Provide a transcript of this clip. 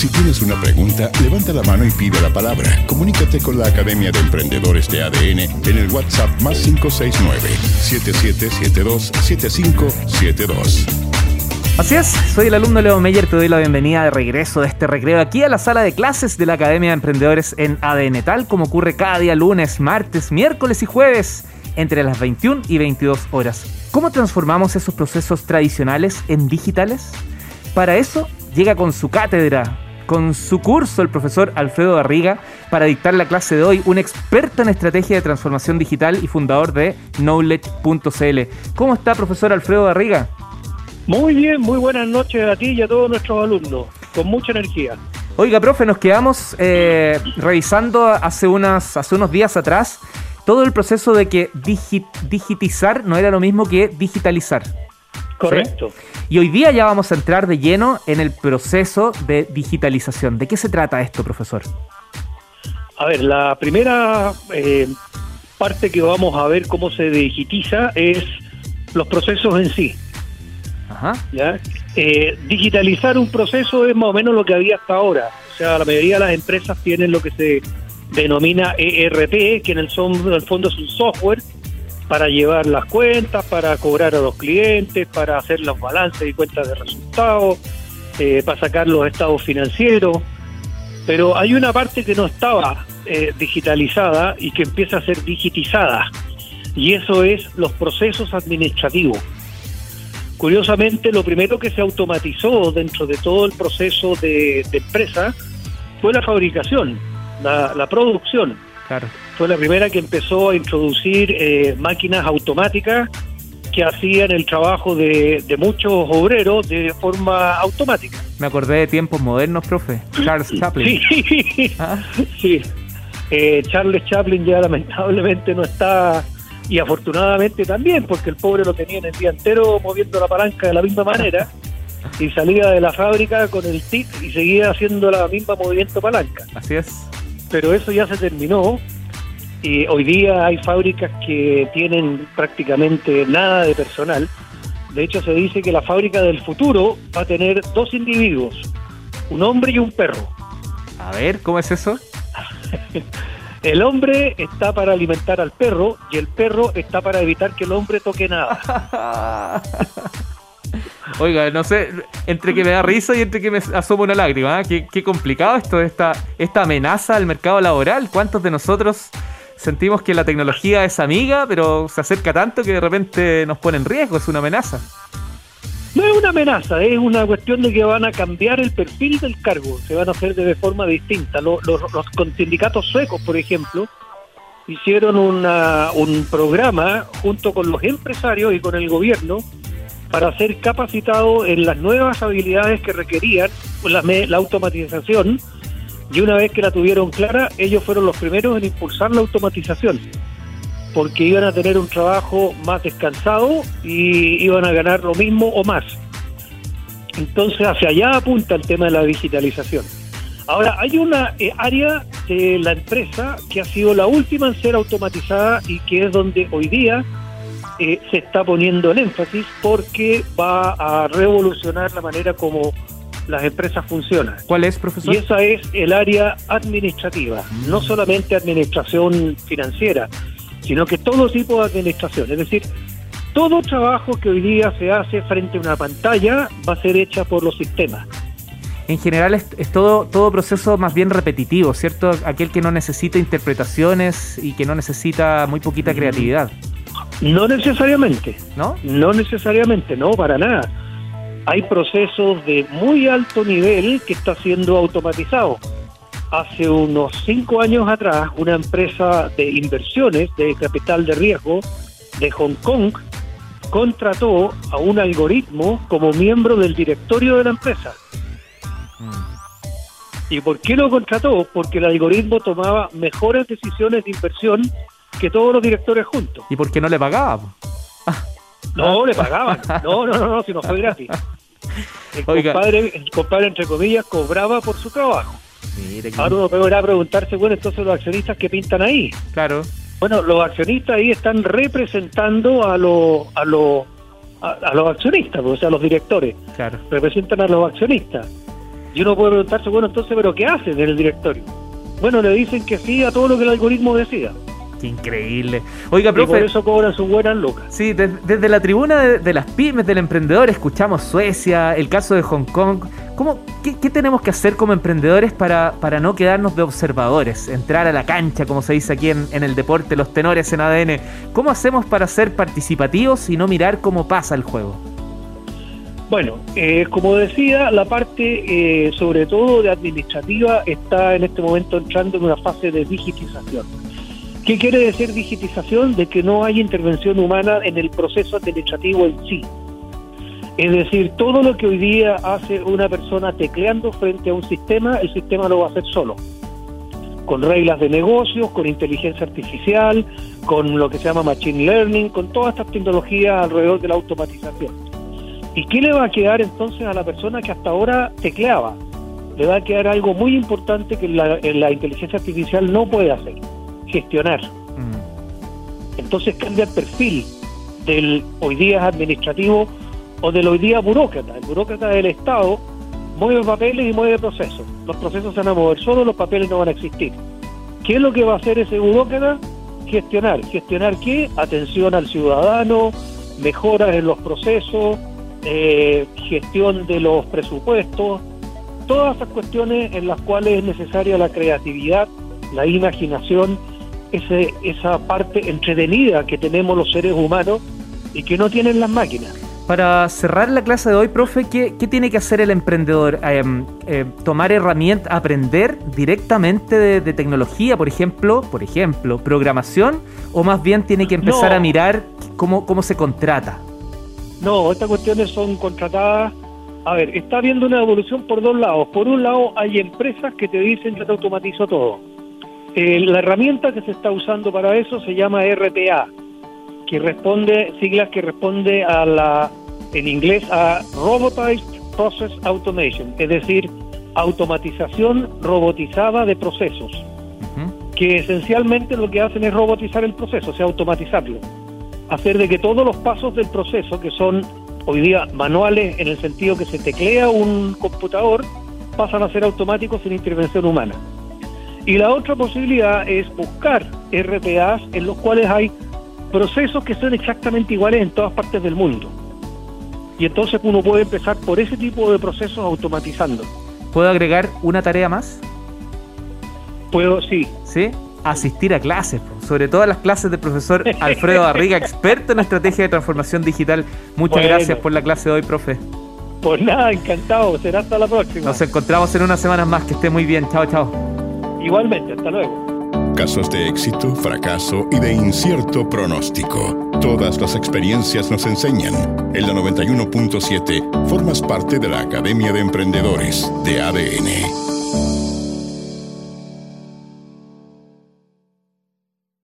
Si tienes una pregunta, levanta la mano y pide la palabra. Comunícate con la Academia de Emprendedores de ADN en el WhatsApp más 569-7772-7572. Así es, soy el alumno Leo Meyer, te doy la bienvenida de regreso de este recreo aquí a la sala de clases de la Academia de Emprendedores en ADN, tal como ocurre cada día lunes, martes, miércoles y jueves entre las 21 y 22 horas. ¿Cómo transformamos esos procesos tradicionales en digitales? Para eso llega con su cátedra, con su curso el profesor Alfredo Garriga para dictar la clase de hoy, un experto en estrategia de transformación digital y fundador de knowledge.cl. ¿Cómo está profesor Alfredo Garriga? Muy bien, muy buenas noches a ti y a todos nuestros alumnos, con mucha energía. Oiga, profe, nos quedamos eh, revisando hace, unas, hace unos días atrás todo el proceso de que digitizar no era lo mismo que digitalizar. Correcto. Y hoy día ya vamos a entrar de lleno en el proceso de digitalización. ¿De qué se trata esto, profesor? A ver, la primera eh, parte que vamos a ver cómo se digitiza es los procesos en sí. Ajá. ¿Ya? Eh, digitalizar un proceso es más o menos lo que había hasta ahora. O sea, la mayoría de las empresas tienen lo que se denomina ERP, que en el, en el fondo es un software para llevar las cuentas, para cobrar a los clientes, para hacer los balances y cuentas de resultados, eh, para sacar los estados financieros. Pero hay una parte que no estaba eh, digitalizada y que empieza a ser digitizada, y eso es los procesos administrativos. Curiosamente, lo primero que se automatizó dentro de todo el proceso de, empresa fue la fabricación, la producción fue la primera que empezó a introducir eh, máquinas automáticas que hacían el trabajo de, muchos obreros de forma automática. Me acordé de tiempos modernos, profe. Charles Chaplin. Sí, ¿Ah? sí. Eh, Charles Chaplin ya lamentablemente no está, y afortunadamente también, porque el pobre lo tenía en el día entero moviendo la palanca de la misma manera, y salía de la fábrica con el tic y seguía haciendo la misma movimiento palanca. Así es pero eso ya se terminó y hoy día hay fábricas que tienen prácticamente nada de personal. De hecho, se dice que la fábrica del futuro va a tener dos individuos, un hombre y un perro. A ver, ¿cómo es eso? el hombre está para alimentar al perro y el perro está para evitar que el hombre toque nada. Oiga, no sé, entre que me da risa y entre que me asoma una lágrima. ¿eh? Qué, complicado esto, esta, esta amenaza al mercado laboral. ¿Cuántos de nosotros sentimos que la tecnología es amiga, pero se acerca tanto que de repente nos pone en riesgo? Es una amenaza. No es una amenaza, es una cuestión de que van a cambiar el perfil del cargo, se van a hacer de forma distinta. Los, los, sindicatos suecos, por ejemplo, hicieron un programa junto con los empresarios y con el gobierno para ser capacitado en las nuevas habilidades que requerían la, la automatización y una vez que la tuvieron clara, ellos fueron los primeros en impulsar la automatización, porque iban a tener un trabajo más descansado y iban a ganar lo mismo o más. Entonces, hacia allá apunta el tema de la digitalización. Ahora, hay una eh, área de la empresa que ha sido la última en ser automatizada y que es donde hoy día eh, se está poniendo el énfasis porque va a revolucionar la manera como las empresas funcionan. ¿Cuál es, profesor? Y esa es el área administrativa, no solamente administración financiera, sino que todo tipo de administración. Es decir, todo trabajo que hoy día se hace frente a una pantalla va a ser hecha por los sistemas. En general es, es, todo, todo proceso más bien repetitivo, ¿cierto? Aquel que no necesita interpretaciones y que no necesita muy poquita creatividad. No necesariamente. ¿No? No necesariamente, no, para nada. Hay procesos de muy alto nivel que está siendo automatizado. Hace unos cinco años atrás, una empresa de inversiones de capital de riesgo de Hong Kong contrató a un algoritmo como miembro del directorio de la empresa. Mm. ¿Y por qué lo contrató? Porque el algoritmo tomaba mejores decisiones de inversión que todos los directores juntos. ¿Y por qué no le pagaba? No, le pagaban. No, no, no, no, si no fue gratis. El compadre, el compadre, entre comillas, cobraba por su trabajo. Ahora uno puede preguntarse, bueno, entonces los accionistas que pintan ahí. Claro. Bueno, los accionistas ahí están representando a los a los a, los accionistas, o sea, a los directores. Claro. Representan a los accionistas. Y uno puede preguntarse, bueno, entonces, ¿pero qué hacen en el directorio? Bueno, le dicen que sí a todo lo que el algoritmo decida. Qué increíble. Oiga, profe. Y por eso cobran sus buenas lucas. Sí, desde, la tribuna de, las pymes, del emprendedor, escuchamos Suecia, el caso de Hong Kong. ¿Cómo, qué, tenemos que hacer como emprendedores para, para no quedarnos de observadores? Entrar a la cancha, como se dice aquí en, en el deporte, los tenores en ADN. ¿Cómo hacemos para ser participativos y no mirar cómo pasa el juego? Bueno, eh, como decía, la parte eh, sobre todo de administrativa está en este momento entrando en una fase de digitización. ¿Qué quiere decir digitización? De que no hay intervención humana en el proceso administrativo en sí. Es decir, todo lo que hoy día hace una persona tecleando frente a un sistema, el sistema lo va a hacer solo. Con reglas de negocios, con inteligencia artificial, con lo que se llama machine learning, con todas estas tecnologías alrededor de la automatización. ¿Y qué le va a quedar entonces a la persona que hasta ahora tecleaba? Le va a quedar algo muy importante que la, inteligencia artificial no puede hacer, gestionar. Entonces cambia el perfil del hoy día administrativo o del hoy día burócrata. El burócrata del Estado mueve papeles y mueve procesos. Los procesos se van a mover solo, los papeles no van a existir. ¿Qué es lo que va a hacer ese burócrata? Gestionar. ¿Gestionar qué? Atención al ciudadano, mejoras en los procesos, eh, gestión de los presupuestos, todas esas cuestiones en las cuales es necesaria la creatividad, la imaginación, ese, esa parte entretenida que tenemos los seres humanos y que no tienen las máquinas. Para cerrar la clase de hoy, profe, ¿qué, tiene que hacer el emprendedor? Eh, eh, ¿Tomar herramientas, aprender directamente de, tecnología, por ejemplo, por ejemplo, programación? ¿O más bien tiene que empezar a mirar cómo, cómo se contrata? No, estas cuestiones son contratadas. A ver, está habiendo una evolución por dos lados. Por un lado, hay empresas que te dicen yo te automatizo todo. Eh, la herramienta que se está usando para eso se llama RPA, que responde, siglas que responde a la, en inglés, a Robotized Process Automation, es decir, automatización robotizada de procesos, que esencialmente lo que hacen es robotizar el proceso, o sea, automatizarlo hacer de que todos los pasos del proceso, que son hoy día manuales en el sentido que se teclea un computador, pasan a ser automáticos sin intervención humana. Y la otra posibilidad es buscar RPAs en los cuales hay procesos que son exactamente iguales en todas partes del mundo. Y entonces uno puede empezar por ese tipo de procesos automatizando. ¿Puedo agregar una tarea más? Puedo, sí. ¿Sí? asistir a clases, sobre todo a las clases del profesor Alfredo Barriga, experto en estrategia de transformación digital. Muchas gracias por la clase de hoy, profe. Pues nada, encantado. Será hasta la próxima. Nos encontramos en unas semanas más. Que esté muy bien. Chao, chao. Igualmente, hasta luego. Casos de éxito, fracaso y de incierto pronóstico. Todas las experiencias nos enseñan. En la 91.7 formas parte de la Academia de Emprendedores de ADN.